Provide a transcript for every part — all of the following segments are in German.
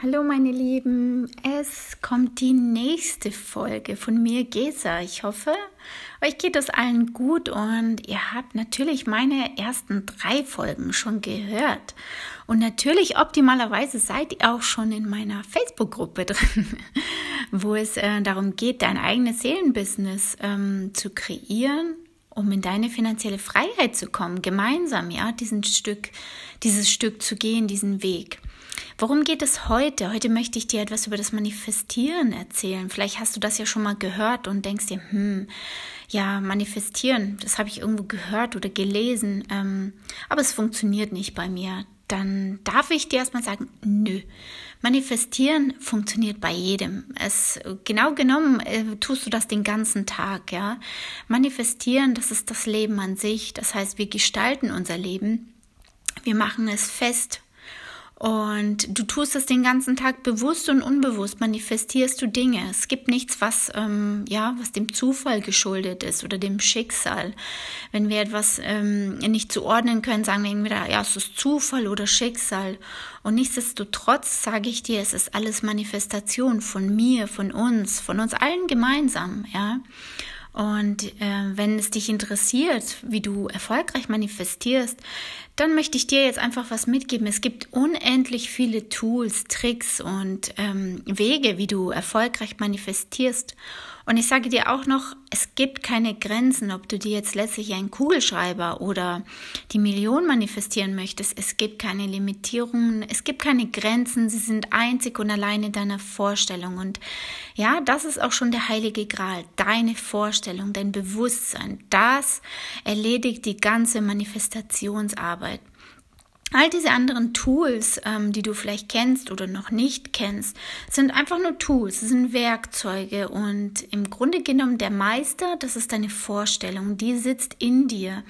Hallo meine Lieben, es kommt die nächste Folge von mir, Gesa. Ich hoffe, euch geht es allen gut und ihr habt natürlich meine ersten drei Folgen schon gehört. Und natürlich optimalerweise seid ihr auch schon in meiner Facebook-Gruppe drin, wo es äh, darum geht, dein eigenes Seelenbusiness ähm, zu kreieren, um in deine finanzielle Freiheit zu kommen, gemeinsam, ja, diesen Stück, dieses Stück zu gehen, diesen Weg. Worum geht es heute? Heute möchte ich dir etwas über das Manifestieren erzählen. Vielleicht hast du das ja schon mal gehört und denkst dir, hm, ja, manifestieren, das habe ich irgendwo gehört oder gelesen, ähm, aber es funktioniert nicht bei mir. Dann darf ich dir erstmal sagen, nö. Manifestieren funktioniert bei jedem. Es, genau genommen äh, tust du das den ganzen Tag, ja. Manifestieren, das ist das Leben an sich. Das heißt, wir gestalten unser Leben. Wir machen es fest und du tust es den ganzen Tag bewusst und unbewusst, manifestierst du Dinge. Es gibt nichts, was, ähm, ja, was dem Zufall geschuldet ist oder dem Schicksal. Wenn wir etwas ähm, nicht zuordnen können, sagen wir entweder, ja, es ist Zufall oder Schicksal. Und nichtsdestotrotz sage ich dir, es ist alles Manifestation von mir, von uns, von uns allen gemeinsam, ja. Und äh, wenn es dich interessiert, wie du erfolgreich manifestierst, dann möchte ich dir jetzt einfach was mitgeben. Es gibt unendlich viele Tools, Tricks und ähm, Wege, wie du erfolgreich manifestierst. Und ich sage dir auch noch, es gibt keine Grenzen, ob du dir jetzt letztlich einen Kugelschreiber oder die Million manifestieren möchtest. Es gibt keine Limitierungen, es gibt keine Grenzen, sie sind einzig und allein in deiner Vorstellung. Und ja, das ist auch schon der heilige Gral, deine Vorstellung, dein Bewusstsein. Das erledigt die ganze Manifestationsarbeit. All diese anderen Tools, ähm, die du vielleicht kennst oder noch nicht kennst, sind einfach nur Tools, sind Werkzeuge und im Grunde genommen der Meister, das ist deine Vorstellung, die sitzt in dir.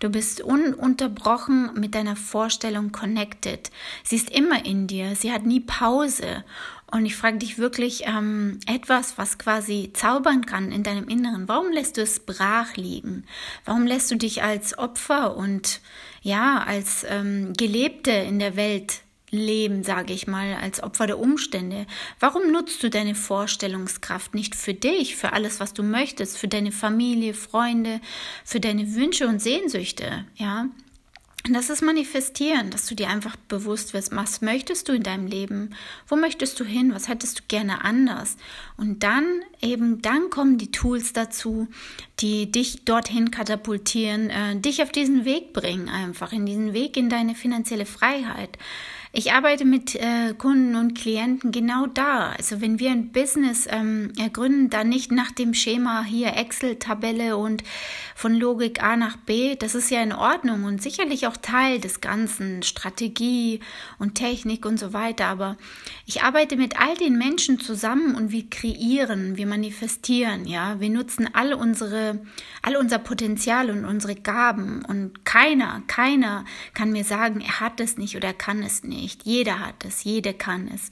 Du bist ununterbrochen mit deiner Vorstellung connected. Sie ist immer in dir, sie hat nie Pause und ich frage dich wirklich ähm, etwas, was quasi zaubern kann in deinem Inneren. Warum lässt du es brach liegen? Warum lässt du dich als Opfer und ja, als ähm, Gelebte in der Welt leben, sage ich mal, als Opfer der Umstände? Warum nutzt du deine Vorstellungskraft nicht für dich, für alles, was du möchtest, für deine Familie, Freunde, für deine Wünsche und Sehnsüchte? Ja, das ist manifestieren, dass du dir einfach bewusst wirst, was möchtest du in deinem Leben? Wo möchtest du hin? Was hättest du gerne anders? Und dann eben, dann kommen die Tools dazu, die dich dorthin katapultieren, äh, dich auf diesen Weg bringen, einfach in diesen Weg in deine finanzielle Freiheit. Ich arbeite mit äh, Kunden und Klienten genau da. Also wenn wir ein Business ähm, ergründen, dann nicht nach dem Schema hier Excel-Tabelle und von Logik A nach B. Das ist ja in Ordnung und sicherlich auch Teil des Ganzen, Strategie und Technik und so weiter. Aber ich arbeite mit all den Menschen zusammen und wir kreieren, wir manifestieren, ja. Wir nutzen all unsere, all unser Potenzial und unsere Gaben und keiner, keiner kann mir sagen, er hat es nicht oder kann es nicht nicht. Jeder hat es, jede kann es.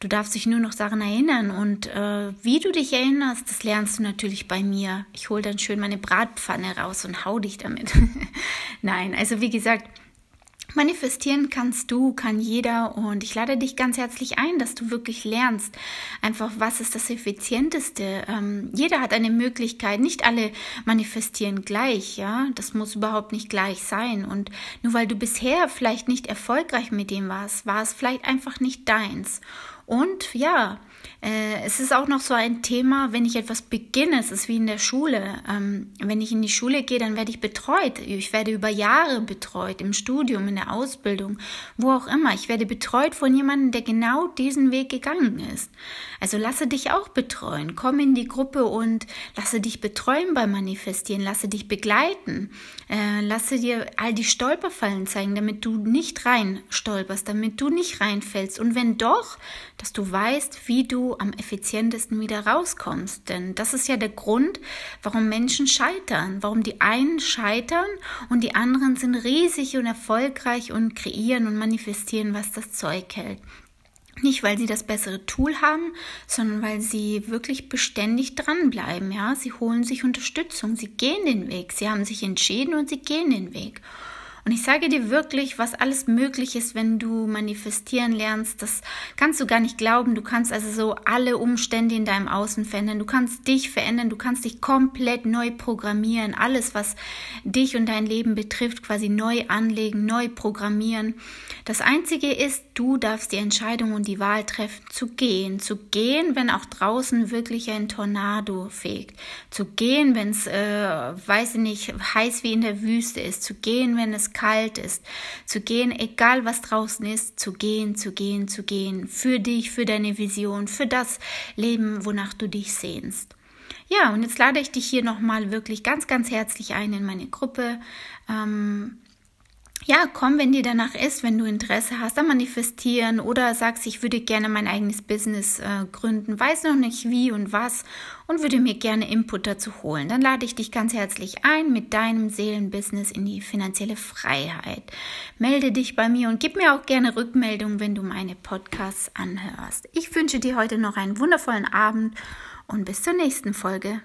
Du darfst dich nur noch Sachen erinnern und äh, wie du dich erinnerst, das lernst du natürlich bei mir. Ich hole dann schön meine Bratpfanne raus und hau dich damit. Nein, also wie gesagt, Manifestieren kannst du, kann jeder und ich lade dich ganz herzlich ein, dass du wirklich lernst, einfach was ist das Effizienteste. Ähm, jeder hat eine Möglichkeit, nicht alle manifestieren gleich, ja, das muss überhaupt nicht gleich sein und nur weil du bisher vielleicht nicht erfolgreich mit dem warst, war es vielleicht einfach nicht deins. Und ja, es ist auch noch so ein Thema, wenn ich etwas beginne, es ist wie in der Schule. Ähm, wenn ich in die Schule gehe, dann werde ich betreut. Ich werde über Jahre betreut, im Studium, in der Ausbildung, wo auch immer. Ich werde betreut von jemandem, der genau diesen Weg gegangen ist. Also lasse dich auch betreuen. Komm in die Gruppe und lasse dich betreuen beim Manifestieren. Lasse dich begleiten. Äh, lasse dir all die Stolperfallen zeigen, damit du nicht rein stolperst, damit du nicht reinfällst. Und wenn doch, dass du weißt, wie du am effizientesten wieder rauskommst. Denn das ist ja der Grund, warum Menschen scheitern, warum die einen scheitern und die anderen sind riesig und erfolgreich und kreieren und manifestieren, was das Zeug hält. Nicht, weil sie das bessere Tool haben, sondern weil sie wirklich beständig dranbleiben. Ja, sie holen sich Unterstützung, sie gehen den Weg, sie haben sich entschieden und sie gehen den Weg. Und ich sage dir wirklich, was alles möglich ist, wenn du manifestieren lernst. Das kannst du gar nicht glauben. Du kannst also so alle Umstände in deinem Außen verändern. Du kannst dich verändern. Du kannst dich komplett neu programmieren. Alles, was dich und dein Leben betrifft, quasi neu anlegen, neu programmieren. Das Einzige ist, du darfst die Entscheidung und die Wahl treffen, zu gehen. Zu gehen, wenn auch draußen wirklich ein Tornado fegt. Zu gehen, wenn es, äh, weiß ich nicht, heiß wie in der Wüste ist. Zu gehen, wenn es kalt ist, zu gehen, egal was draußen ist, zu gehen, zu gehen, zu gehen, für dich, für deine Vision, für das Leben, wonach du dich sehnst. Ja, und jetzt lade ich dich hier nochmal wirklich ganz, ganz herzlich ein in meine Gruppe. Ähm, ja, komm, wenn dir danach ist, wenn du Interesse hast am Manifestieren oder sagst, ich würde gerne mein eigenes Business äh, gründen, weiß noch nicht wie und was und würde mir gerne Input dazu holen, dann lade ich dich ganz herzlich ein mit deinem Seelenbusiness in die finanzielle Freiheit. Melde dich bei mir und gib mir auch gerne Rückmeldung, wenn du meine Podcasts anhörst. Ich wünsche dir heute noch einen wundervollen Abend und bis zur nächsten Folge.